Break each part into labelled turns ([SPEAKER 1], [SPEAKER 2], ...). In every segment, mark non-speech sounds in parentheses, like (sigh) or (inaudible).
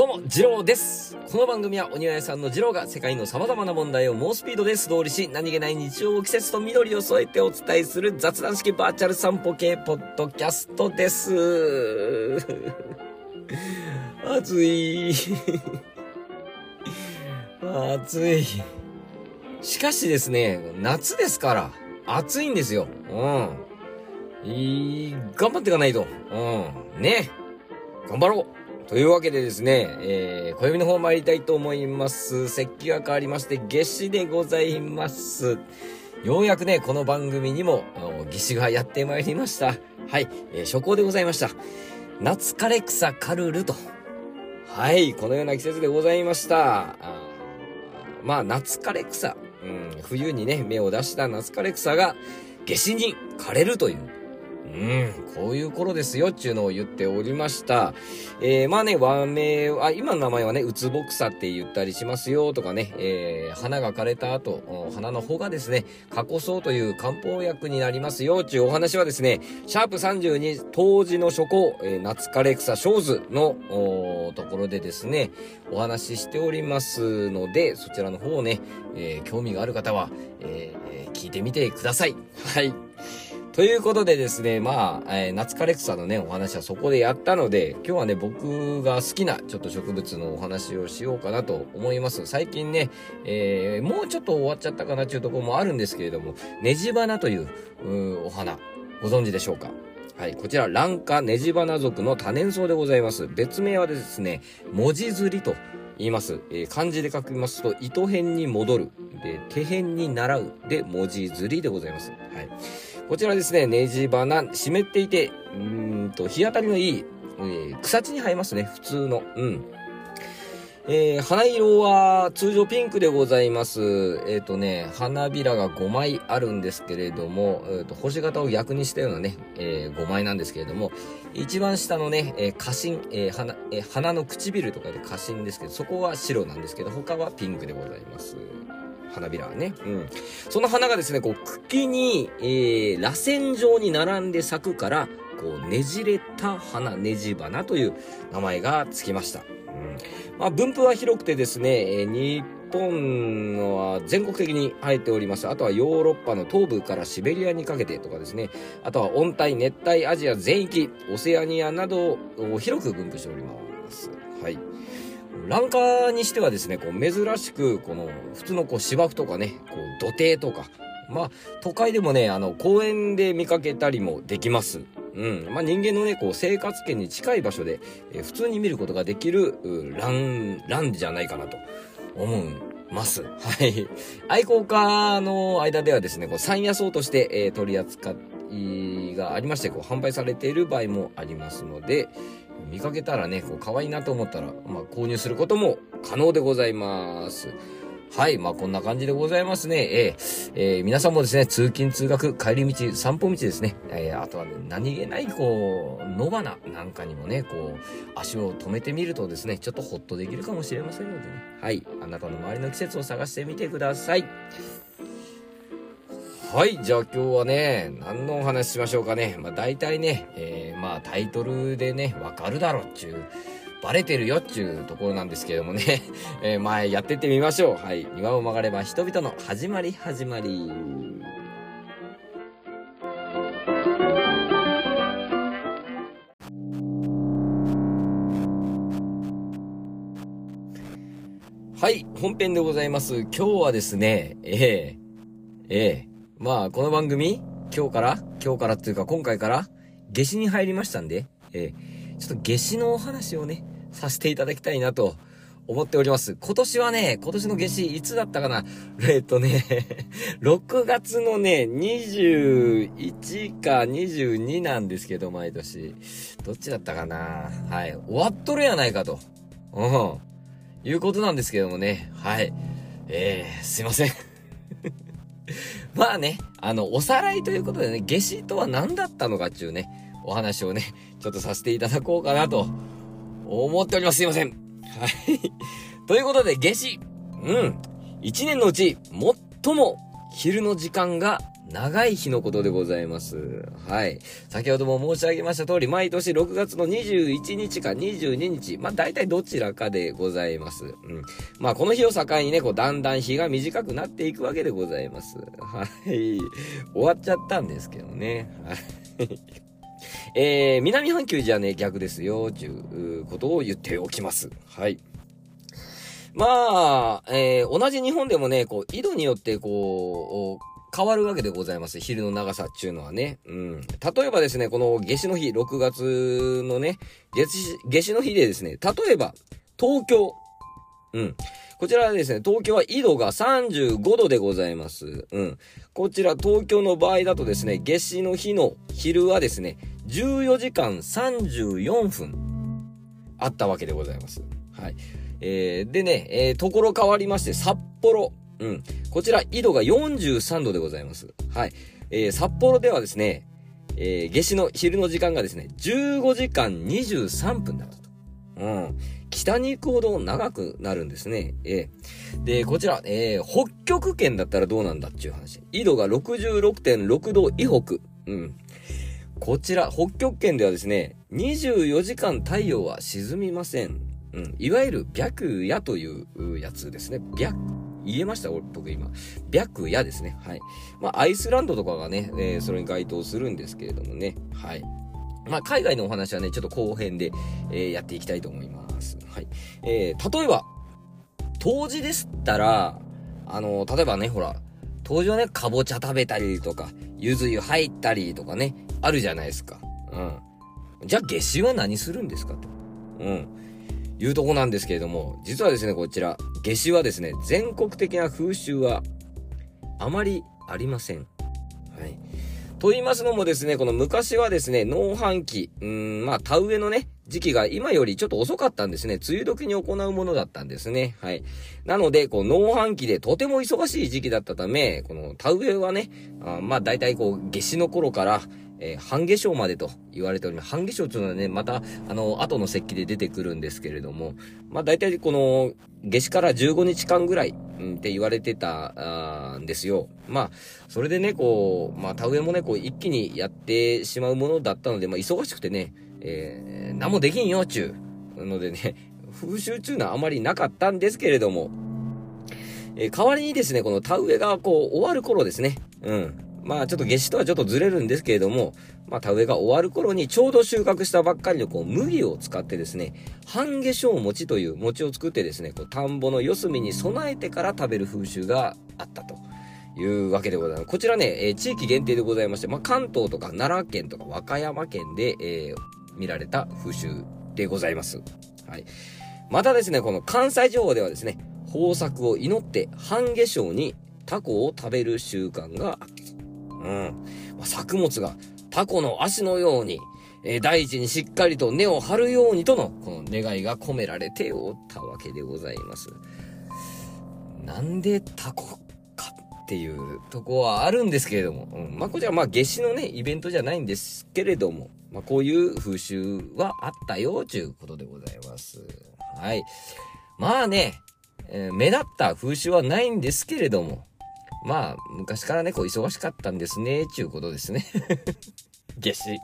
[SPEAKER 1] どうも、ジローです。この番組は、お庭屋さんのジローが世界の様々な問題を猛スピードで素通りし、何気ない日常を季節と緑を添えてお伝えする雑談式バーチャル散歩系ポッドキャストです。暑い。暑い。しかしですね、夏ですから、暑いんですよ。うん。いい、頑張っていかないと。うん。ね。頑張ろう。というわけでですね、えー、暦の方参りたいと思います。節気が変わりまして、夏至でございます。ようやくね、この番組にも、夏至がやってまいりました。はい、えー、初行でございました。夏枯れ草カルルと。はい、このような季節でございました。あまあ、夏枯れ草。うん、冬にね、芽を出した夏枯れ草が、夏至に枯れるという。うん、こういう頃ですよっていうのを言っておりました。えー、まあね、和名は、今の名前はね、ウツボクサって言ったりしますよとかね、えー、花が枯れた後、花の穂がですね、加古草という漢方薬になりますよっていうお話はですね、シャープ32当時の初行、えー、夏枯れ草小図のところでですね、お話ししておりますので、そちらの方をね、えー、興味がある方は、えー、聞いてみてください。はい。ということでですね、まあ、えー、夏枯れ草のね、お話はそこでやったので、今日はね、僕が好きなちょっと植物のお話をしようかなと思います。最近ね、えー、もうちょっと終わっちゃったかなっていうところもあるんですけれども、ネジ花という、うお花、ご存知でしょうか？はい、こちら、蘭花ネジ花属の多年草でございます。別名はですね、文字釣りと言います。えー、漢字で書きますと、糸辺に戻る。で、手辺に習う。で、文字釣りでございます。はい。こちらですね、ネジ花、湿っていて、うんと、日当たりのいい、えー、草地に生えますね、普通の。うん。えー、花色は通常ピンクでございます。えっ、ー、とね、花びらが5枚あるんですけれども、えーと、星型を逆にしたようなね、えー、5枚なんですけれども、一番下のね、えー、花芯、えー花えー、花の唇とかで花芯ですけど、そこは白なんですけど、他はピンクでございます。花びらはね。うん。その花がですね、こう、茎に、えー、螺旋状に並んで咲くから、こう、ねじれた花、ねじ花という名前がつきました。うん。まあ、分布は広くてですね、えー、日本は全国的に生えております。あとはヨーロッパの東部からシベリアにかけてとかですね。あとは温帯、熱帯アジア全域、オセアニアなどを広く分布しております。はい。ランカーにしてはですね、こう珍しく、この普通のこう芝生とかね、こう土手とか、まあ都会でもね、あの公園で見かけたりもできます。うん。まあ人間のね、こう生活圏に近い場所で、えー、普通に見ることができる、ラン、ランじゃないかなと思います。はい。愛好家の間ではですね、こう山野草として、えー、取り扱いがありまして、こう販売されている場合もありますので、見かけたらね、こう可愛いなと思ったら、まあ購入することも可能でございます。はい。まあ、こんな感じでございますね。えー、えー、皆さんもですね、通勤通学、帰り道、散歩道ですね。えー、あとはね、何気ない、こう、野花なんかにもね、こう、足を止めてみるとですね、ちょっとホッとできるかもしれませんのでね。はい。あなたの周りの季節を探してみてください。はい。じゃあ今日はね、何のお話ししましょうかね。まあ大体ね、えー、まあタイトルでね、わかるだろっちゅう、バレてるよっちゅうところなんですけどもね。(laughs) えー、まあやってってみましょう。はい。庭を曲がれば人々の始まり始まり。はい。本編でございます。今日はですね、ええー、ええーまあ、この番組、今日から、今日からっていうか今回から、夏至に入りましたんで、えー、ちょっと夏至のお話をね、させていただきたいなと思っております。今年はね、今年の夏至いつだったかな？(laughs) えっとね、(laughs) 6月のね、21か22なんですけど、毎年。どっちだったかな？はい。終わっとるやないかと。うん。いうことなんですけどもね。はい。えー、すいません。(laughs) まあね、あの、おさらいということでね、夏至とは何だったのかっていうね、お話をね、ちょっとさせていただこうかなと思っております。すいません。はい。ということで、夏至。うん。一年のうち、最も昼の時間が長い日のことでございます。はい。先ほども申し上げました通り、毎年6月の21日か22日、まあ大体どちらかでございます。うん。まあこの日を境にね、こうだんだん日が短くなっていくわけでございます。はい。終わっちゃったんですけどね。はい。(laughs) えー、南半球じゃね、逆ですよ、ということを言っておきます。はい。まあ、えー、同じ日本でもね、こう、緯度によってこう、変わるわけでございます。昼の長さっていうのはね。うん。例えばですね、この夏至の日、6月のね、夏至、夏至の日でですね、例えば、東京。うん。こちらはですね、東京は緯度が35度でございます。うん。こちら東京の場合だとですね、夏至の日の昼はですね、14時間34分あったわけでございます。はい。えー、でね、えー、ところ変わりまして、札幌。うん。こちら、緯度が43度でございます。はい。えー、札幌ではですね、えー、夏至の昼の時間がですね、15時間23分だったと。うん。北に行くほど長くなるんですね。えー、で、こちら、えー、北極圏だったらどうなんだっていう話。緯度が66.6度以北。うん。こちら、北極圏ではですね、24時間太陽は沈みません。うん。いわゆる白夜というやつですね。白、言えました？僕今。白夜ですね。はい。まあ、アイスランドとかがね、えー、それに該当するんですけれどもね。はい。まあ、海外のお話はね、ちょっと後編で、えー、やっていきたいと思います。はい。えー、例えば、当時でしたら、あの例えばね、ほら、当時はね、かぼちゃ食べたりとか、ゆず湯入ったりとかね、あるじゃないですか。うん。じゃあ、夏至は何するんですかと。うん。いうとこなんですけれども、実はですね、こちら、夏至はですね、全国的な風習はあまりありません。はい。と言いますのもですね、この昔はですね、農繁期、うん、まあ、田植えのね、時期が今よりちょっと遅かったんですね。梅雨時に行うものだったんですね。はい。なので、こう、農繁期でとても忙しい時期だったため、この田植えはね、あまあ、大体こう、夏至の頃から、えー、半夏生までと言われております。半夏生というのはね、また、あの、後の石器で出てくるんですけれども、まあ大体この、夏至から15日間ぐらい、うん、って言われてた、んですよ。まあ、それでね、こう、まあ田植えもね、こう一気にやってしまうものだったので、まあ忙しくてね、えー、何もできんよ、ちゅう。のでね、(laughs) 風習中のはあまりなかったんですけれども、えー、代わりにですね、この田植えがこう終わる頃ですね、うん。まあちょっと夏至とはちょっとずれるんですけれども、まあ田植えが終わる頃にちょうど収穫したばっかりのこう麦を使ってですね、半夏生餅という餅を作ってですね、こう田んぼの四隅に備えてから食べる風習があったと。いうわけでございます。こちらね、えー、地域限定でございまして、まあ、関東とか奈良県とか和歌山県で、えー、見られた風習でございます。はい。またですね、この関西地方ではですね、豊作を祈って半夏生にタコを食べる習慣があった。うん。まあ、作物がタコの足のように、えー、大地にしっかりと根を張るようにとの、この願いが込められておったわけでございます。なんでタコかっていうとこはあるんですけれども、うん。まあ、こちらまあ夏至のね、イベントじゃないんですけれども、まあ、こういう風習はあったよ、ということでございます。はい。まあね、えー、目立った風習はないんですけれども、まあ、昔からね、こう、忙しかったんですね、ちゅうことですね。(laughs) 夏至。はい。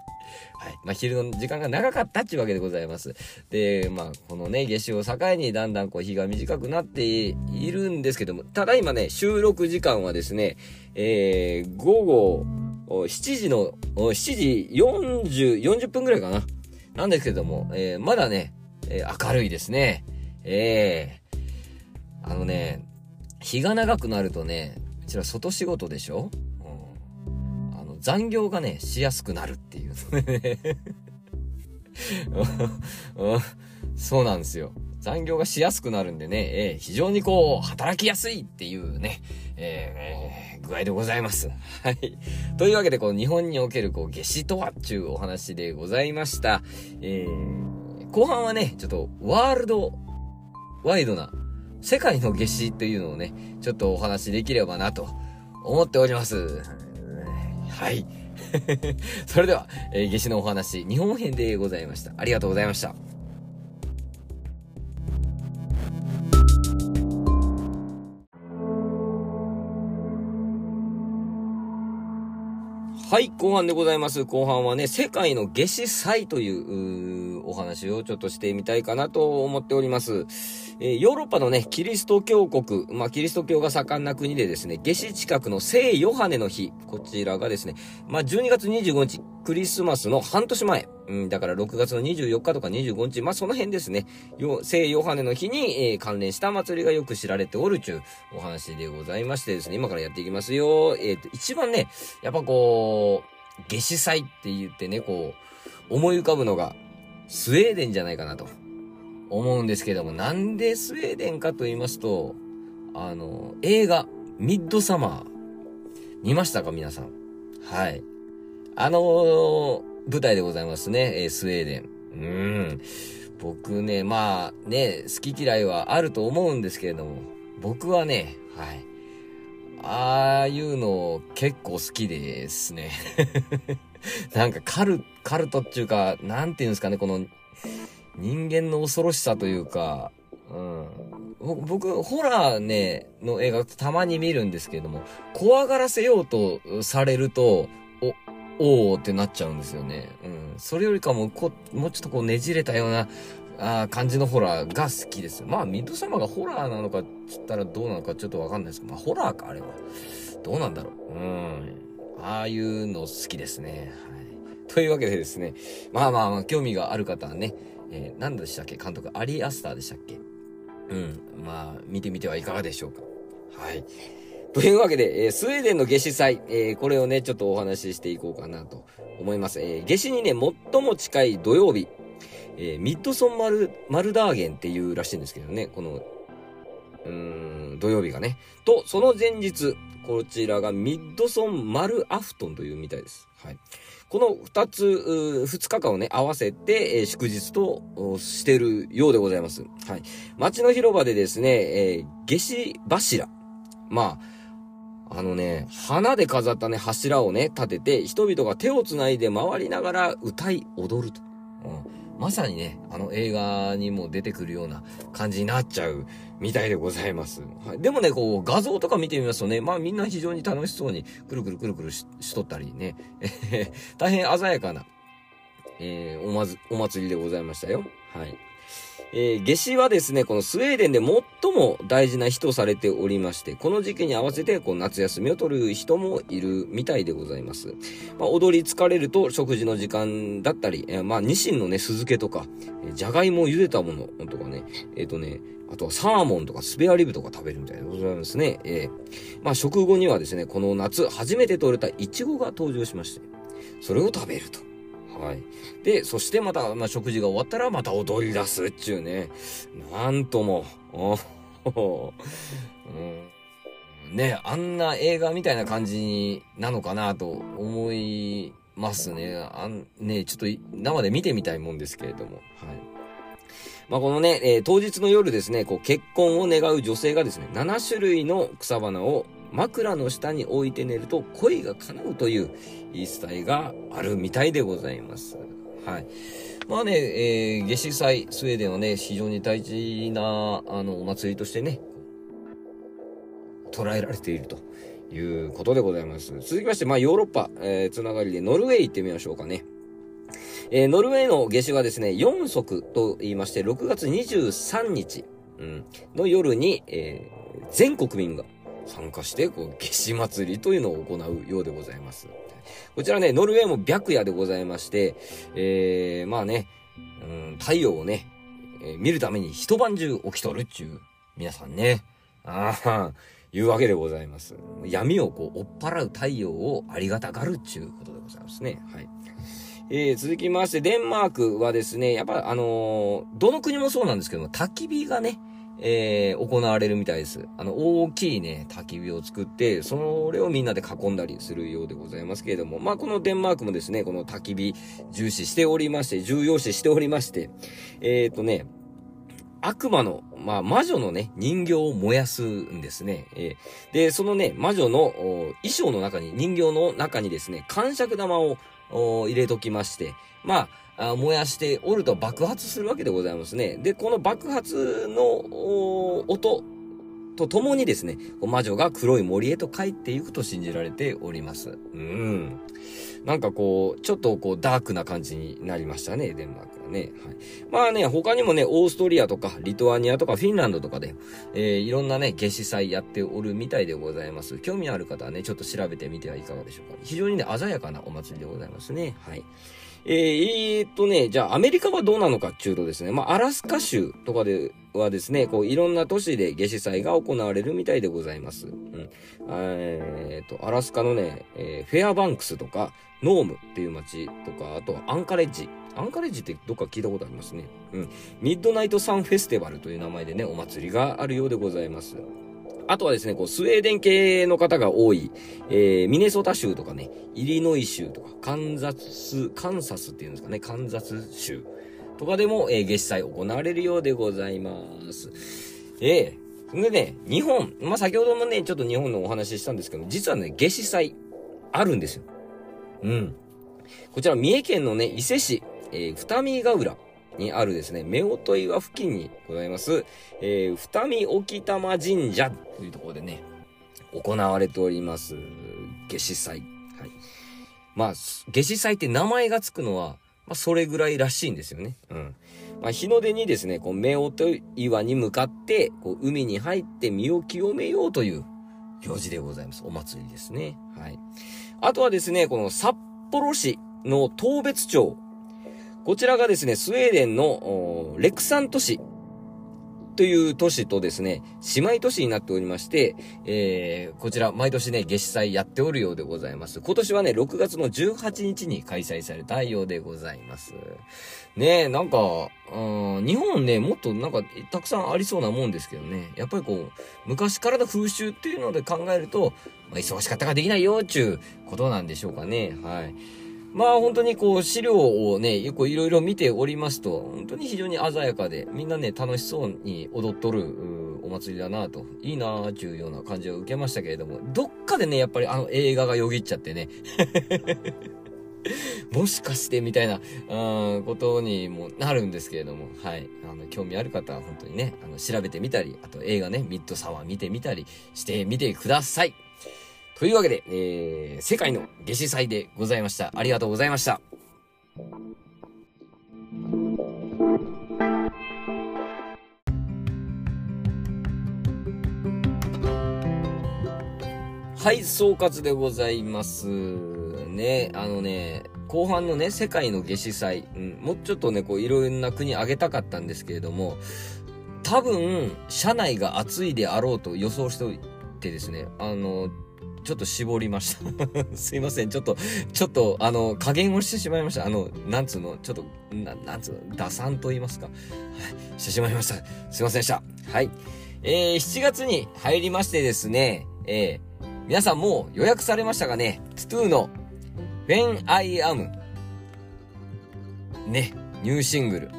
[SPEAKER 1] まあ、昼の時間が長かったっちゅうわけでございます。で、まあ、このね、夏至を境にだんだんこう、日が短くなっているんですけども、ただ今ね、収録時間はですね、えー、午後、7時の、7時40、40分ぐらいかな。なんですけども、えー、まだね、えー、明るいですね。ええー、あのね、日が長くなるとね、ちら外仕事でしょうん。あの、残業がね、しやすくなるっていう。ねそうなんですよ。残業がしやすくなるんでね、えー、非常にこう、働きやすいっていうね、えー、具合でございます。はい。というわけで、この日本におけるこう、夏至とはっちゅうお話でございました。えー、後半はね、ちょっと、ワールドワイドな世界の夏至というのをね、ちょっとお話しできればなと思っております。はい。(laughs) それでは、えー、夏至のお話、日本編でございました。ありがとうございました。はい、後半でございます。後半はね、世界の夏至祭というお話をちょっとしてみたいかなと思っております。えー、ヨーロッパのね、キリスト教国、まあ、キリスト教が盛んな国でですね、夏至近くの聖ヨハネの日、こちらがですね、まあ、12月25日、クリスマスの半年前、うん、だから6月の24日とか25日、まあ、その辺ですね、聖ヨハネの日に、えー、関連した祭りがよく知られておるというお話でございましてですね、今からやっていきますよ。えっ、ー、と、一番ね、やっぱこう、夏至祭って言ってね、こう、思い浮かぶのが、スウェーデンじゃないかなと、思うんですけども、なんでスウェーデンかと言いますと、あの、映画、ミッドサマー、見ましたか皆さん？はい。あのー、舞台でございますね、えー、スウェーデン。うん。僕ね、まあね、好き嫌いはあると思うんですけれども、僕はね、はい。ああいうの結構好きですね。(laughs) なんかカル、カルトっていうか、なんていうんですかね、この人間の恐ろしさというか、うん。僕、ホラーね、の映画たまに見るんですけれども、怖がらせようとされると、おおーってなっちゃうんですよね。うん。それよりかも、こもうちょっとこうねじれたような、あ感じのホラーが好きです。まあ、ミッドサマーがホラーなのかって言ったらどうなのかちょっとわかんないですけど、まあ、ホラーか、あれは。どうなんだろう。うん。ああいうの好きですね。はい。というわけでですね、まあまあまあ、興味がある方はね、えー、何でしたっけ？監督、アリー・アスターでしたっけ？うん。まあ、見てみてはいかがでしょうか？はい。というわけで、えー、スウェーデンの夏至祭、えー、これをね、ちょっとお話ししていこうかなと思います。えー、夏至にね、最も近い土曜日、えミッドソンマル、マルダーゲンっていうらしいんですけどね、この、うーん、土曜日がね。と、その前日、こちらがミッドソンマルアフトンというみたいです。はい。この二つ、二日間をね、合わせて、えー、祝日としてるようでございます。はい。街の広場でですね、えー、下死柱。まあ、あのね、花で飾ったね、柱をね、立てて、人々が手を繋いで回りながら歌い踊ると。まさにね、あの映画にも出てくるような感じになっちゃうみたいでございます。はい、でもね、こう、画像とか見てみますとね、まあみんな非常に楽しそうに、くるくるくるくるしとったりね、(laughs) 大変鮮やかな、えー、おまず、お祭りでございましたよ。はい。えー、夏至はですね、このスウェーデンで最も大事な日とされておりまして、この時期に合わせてこう夏休みを取る人もいるみたいでございます。まあ、踊り疲れると食事の時間だったり、えー、まあ、ニシンのね、酢漬けとか、えー、じゃがいもを茹でたものとかね、えっ、ー、とね、あとはサーモンとかスペアリブとか食べるみたいでございますね。えー、まあ食後にはですね、この夏初めて採れたイチゴが登場しまして、それを食べると。はい。で、そしてまた、まあ、食事が終わったらまた踊り出すっちゅうね。なんとも、うん、ね、あんな映画みたいな感じなのかなと思いますね。あん、ね、ちょっと生で見てみたいもんですけれども。はい。まあ、このね、えー、当日の夜ですね、こう結婚を願う女性がですね、7種類の草花を枕の下に置いて寝ると恋が叶うという言い伝えがあるみたいでございます。はい。まあね、えー、夏至祭、スウェーデンはね、非常に大事な、あの、お祭りとしてね、捉えられているということでございます。続きまして、まあ、ヨーロッパ、えー、つながりでノルウェー行ってみましょうかね。えー、ノルウェーの夏至はですね、4足と言いまして、6月23日、うん、の夜に、えー、全国民が参加して、こう、夏至祭りというのを行うようでございます。こちらね、ノルウェーも白夜でございまして、えー、まあね、うん、太陽をね、えー、見るために一晩中起きとるっちゅう、皆さんね、ああ、いうわけでございます。闇をこう、追っ払う太陽をありがたがるっちゅうことでございますね。はい。えー、続きまして、デンマークはですね、やっぱあのー、どの国もそうなんですけども、焚き火がね、えー、行われるみたいです。あの、大きいね、焚き火を作って、それをみんなで囲んだりするようでございますけれども、まあ、このデンマークもですね、この焚き火重視しておりまして、重要視しておりまして、えっ、ー、とね、悪魔の、まあ、魔女のね、人形を燃やすんですね。えー、で、そのね、魔女の衣装の中に、人形の中にですね、感触玉を入れときまして、まあ、あ燃やしておると爆発するわけでございますね。で、この爆発の音とともにですね、魔女が黒い森へと帰っていくと信じられております。うん。なんかこう、ちょっとこう、ダークな感じになりましたね、デンマークはね。はい。まあね、他にもね、オーストリアとか、リトアニアとか、フィンランドとかで、えー、いろんなね、夏至祭やっておるみたいでございます。興味ある方はね、ちょっと調べてみてはいかがでしょうか。非常にね、鮮やかなお祭りでございますね。はい。えー、えー、っとね、じゃあアメリカはどうなのかっていうとですね、まあ、アラスカ州とかではですね、こう、いろんな都市で夏至祭が行われるみたいでございます。うん。えー、っと、アラスカのね、えー、フェアバンクスとか、ノームっていう街とか、あとはアンカレッジ。アンカレッジってどっか聞いたことありますね。うん。 Midnight Sun Festival という名前でね、お祭りがあるようでございます。あとはですね、こう、スウェーデン系の方が多い、えー、ミネソタ州とかね、イリノイ州とか、カンザス、カンサスっていうんですかね、カンザス州とかでも、えー、月祭行われるようでございます。ええー、でね、日本、まあ、先ほどもね、ちょっと日本のお話ししたんですけど、実はね、夏至祭、あるんですよ。うん。こちら、三重県のね、伊勢市、えー、二見ヶ浦。にあるですね、夫婦岩付近にございます、えー、二見沖玉神社というところでね、行われております、夏至祭。はい。まあ、夏至祭って名前がつくのは、まあ、それぐらいらしいんですよね。うん。まあ、日の出にですね、こう、夫婦岩に向かって、こう、海に入って身を清めようという行事でございます。お祭りですね。はい。あとはですね、この札幌市の東別町こちらがですね、スウェーデンのレクサン都市という都市とですね、姉妹都市になっておりまして、えー、こちら毎年ね、夏至祭やっておるようでございます。今年はね、6月の18日に開催されたようでございます。ねえ、なんか、うん、日本ね、もっとなんか、たくさんありそうなもんですけどね、やっぱりこう、昔からの風習っていうので考えると、まあ、忙しかったかできないよ、ちゅうことなんでしょうかね。はい。まあ本当にこう資料をね、よくいろいろ見ておりますと、本当に非常に鮮やかで、みんなね、楽しそうに踊っとるお祭りだなと、いいなーというような感じを受けましたけれども、どっかでね、やっぱりあの映画がよぎっちゃってね、(laughs) もしかしてみたいな、うん、ことにもなるんですけれども、はい。あの、興味ある方は本当にね、あの、調べてみたり、あと映画ね、ミッドサワー見てみたりしてみてください。というわけで、えー、世界の夏至祭でございました。ありがとうございました。はい、総括でございます。ね、あのね、後半のね、世界の夏至祭、うん、もうちょっとね、こう、いろんな国あげたかったんですけれども、多分、社内が暑いであろうと予想しておいてですね、あの、ちょっと絞りました (laughs) すいません。ちょっと、ちょっと、あの、加減をしてしまいました。あの、なんつうの、ちょっと、ななんつうの、打算と言いますか。はい、してしまいました。すいませんでした。はい。えー、7月に入りましてですね、えー、皆さんもう予約されましたかねトゥーの When I Am ね、ニューシングル。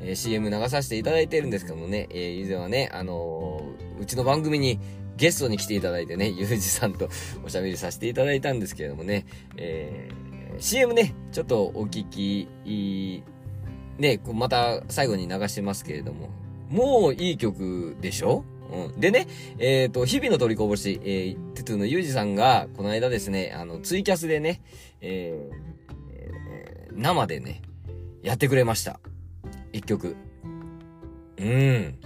[SPEAKER 1] えー、CM 流させていただいてるんですけどもね、えー、以前はね、あのー、うちの番組にゲストに来ていただいてね、ゆうじさんとおしゃべりさせていただいたんですけれどもね、えー、CM ね、ちょっとお聞き、ね、また最後に流してますけれども、もういい曲でしょ？うん。でね、えっ、ー、と、日々の取りこぼし、えー、トゥトゥのゆうじさんが、この間ですね、あの、ツイキャスでね、えー、えー、生でね、やってくれました。一曲。うん。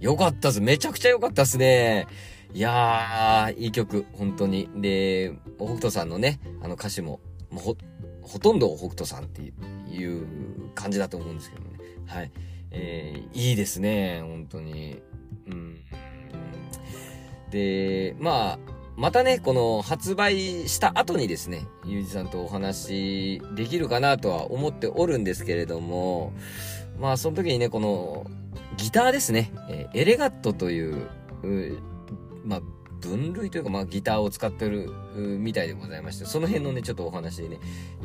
[SPEAKER 1] よかったっす。めちゃくちゃよかったっすね。いやー、いい曲、本当に。で、北斗さんのね、あの歌詞も、もうほ、ほとんど北斗さんっていう感じだと思うんですけどね。はい。えー、いいですね、本当に。うん。で、まあ、またね、この発売した後にですね、ゆうじさんとお話できるかなとは思っておるんですけれども、まあその時にね、このギターですね、えー、エレガットというまあ、分類というか、まあ、ギターを使ってるみたいでございまして、その辺のね、ちょっとお話でね、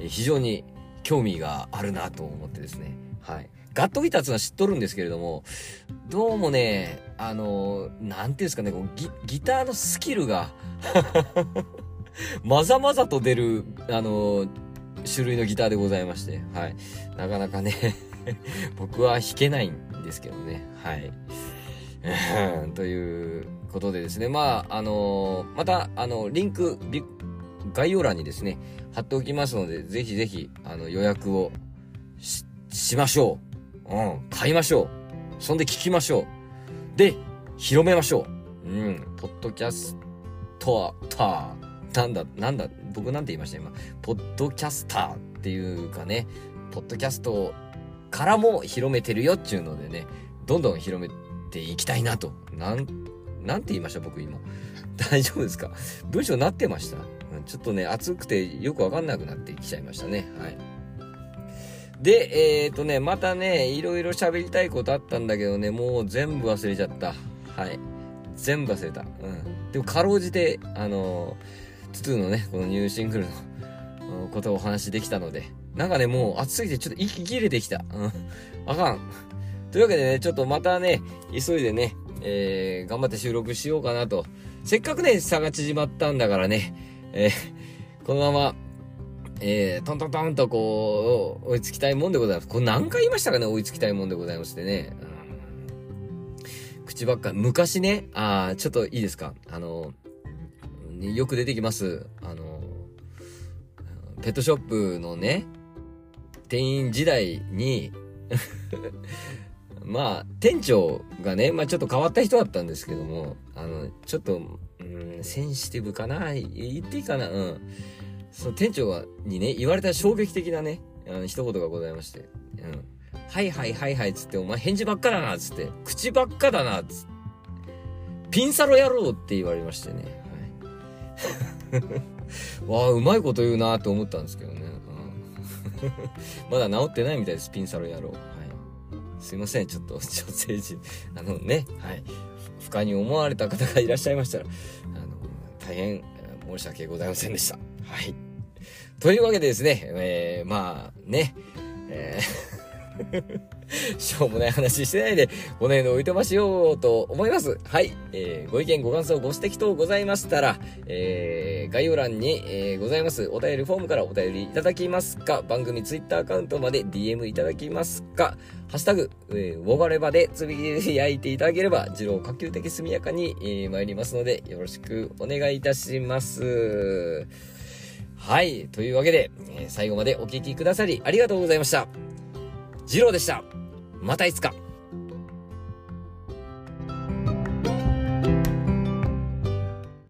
[SPEAKER 1] 非常に興味があるなと思ってですね、はい。ガットギターっていうのは知っとるんですけれども、どうもね、あの、なんていうんですかね、こうギギターのスキルが (laughs) まざまざと出る、あの、種類のギターでございまして、はい。なかなかね (laughs) 僕は弾けないんですけどね、はい。ということでですね、まあ、あのー、また、あの、リンク、概要欄にですね、貼っておきますので、ぜひぜひ、あの、予約をし、しましょう。うん、買いましょう。そんで聞きましょう。で、広めましょう。うん、ポッドキャストは、たなんだ、なんだ、僕なんて言いました今。ポッドキャスターっていうかね、ポッドキャストからも広めてるよっていうのでね、どんどん広めてていきたいなと。なん、なんて言いました？僕今。(laughs) 大丈夫ですか？文章なってました？ちょっとね、暑くてよくわかんなくなってきちゃいましたね。はい。で、えっ、ー、とね、またね、いろいろ喋りたいことあったんだけどね、もう全部忘れちゃった。はい。全部忘れた。うん。でも、かろうじて、あのー、トゥトゥのね、このニューシングルのことをお話できたので、なんかね、もう暑すぎてちょっと息切れてきた。うん。あかん。というわけでね、ちょっとまたね、急いでね、えー、頑張って収録しようかなと。せっかくね、差が縮まったんだからね、えー、このまま、えー、トントントンとこう、追いつきたいもんでございます。これ何回言いましたかね追いつきたいもんでございましてね。うん、口ばっか、昔ね、あちょっといいですかあの、よく出てきます。あの、ペットショップのね、店員時代にまあ、店長がね、まあちょっと変わった人だったんですけども、あの、ちょっと、うん、センシティブかな？言っていいかな？うん。その店長にね、言われた衝撃的なね、あの一言がございまして、うん。はいはいはいはいつって、お前返事ばっかだなつって、口ばっかだなつって、ピンサロ野郎って言われましてね。はい、(laughs) わあ、うまいこと言うなと思ったんですけどね。うん、(laughs) まだ治ってないみたいです、ピンサロ野郎。すいません、ちょっと (laughs) 女性陣、あのね、はい。不快に思われた方がいらっしゃいましたら、あの、大変申し訳ございませんでした。はい。というわけでですね、えー、まあ、ね、えー (laughs) しょうもない話してないで、この辺でおいとましようと思います。はい。えー、ご意見、ご感想、ご指摘等ございましたら、えー、概要欄に、えー、ございますお便りフォームからお便りいただきますか、番組ツイッターアカウントまで DM いただきますか、ハッシュタグ、えー、ウォガレバでつぶやいていただければ、次郎可及的速やかに、えー、参りますので、よろしくお願いいたします。はい。というわけで、えー、最後までお聴きくださりありがとうございました。次郎でした。またいつか。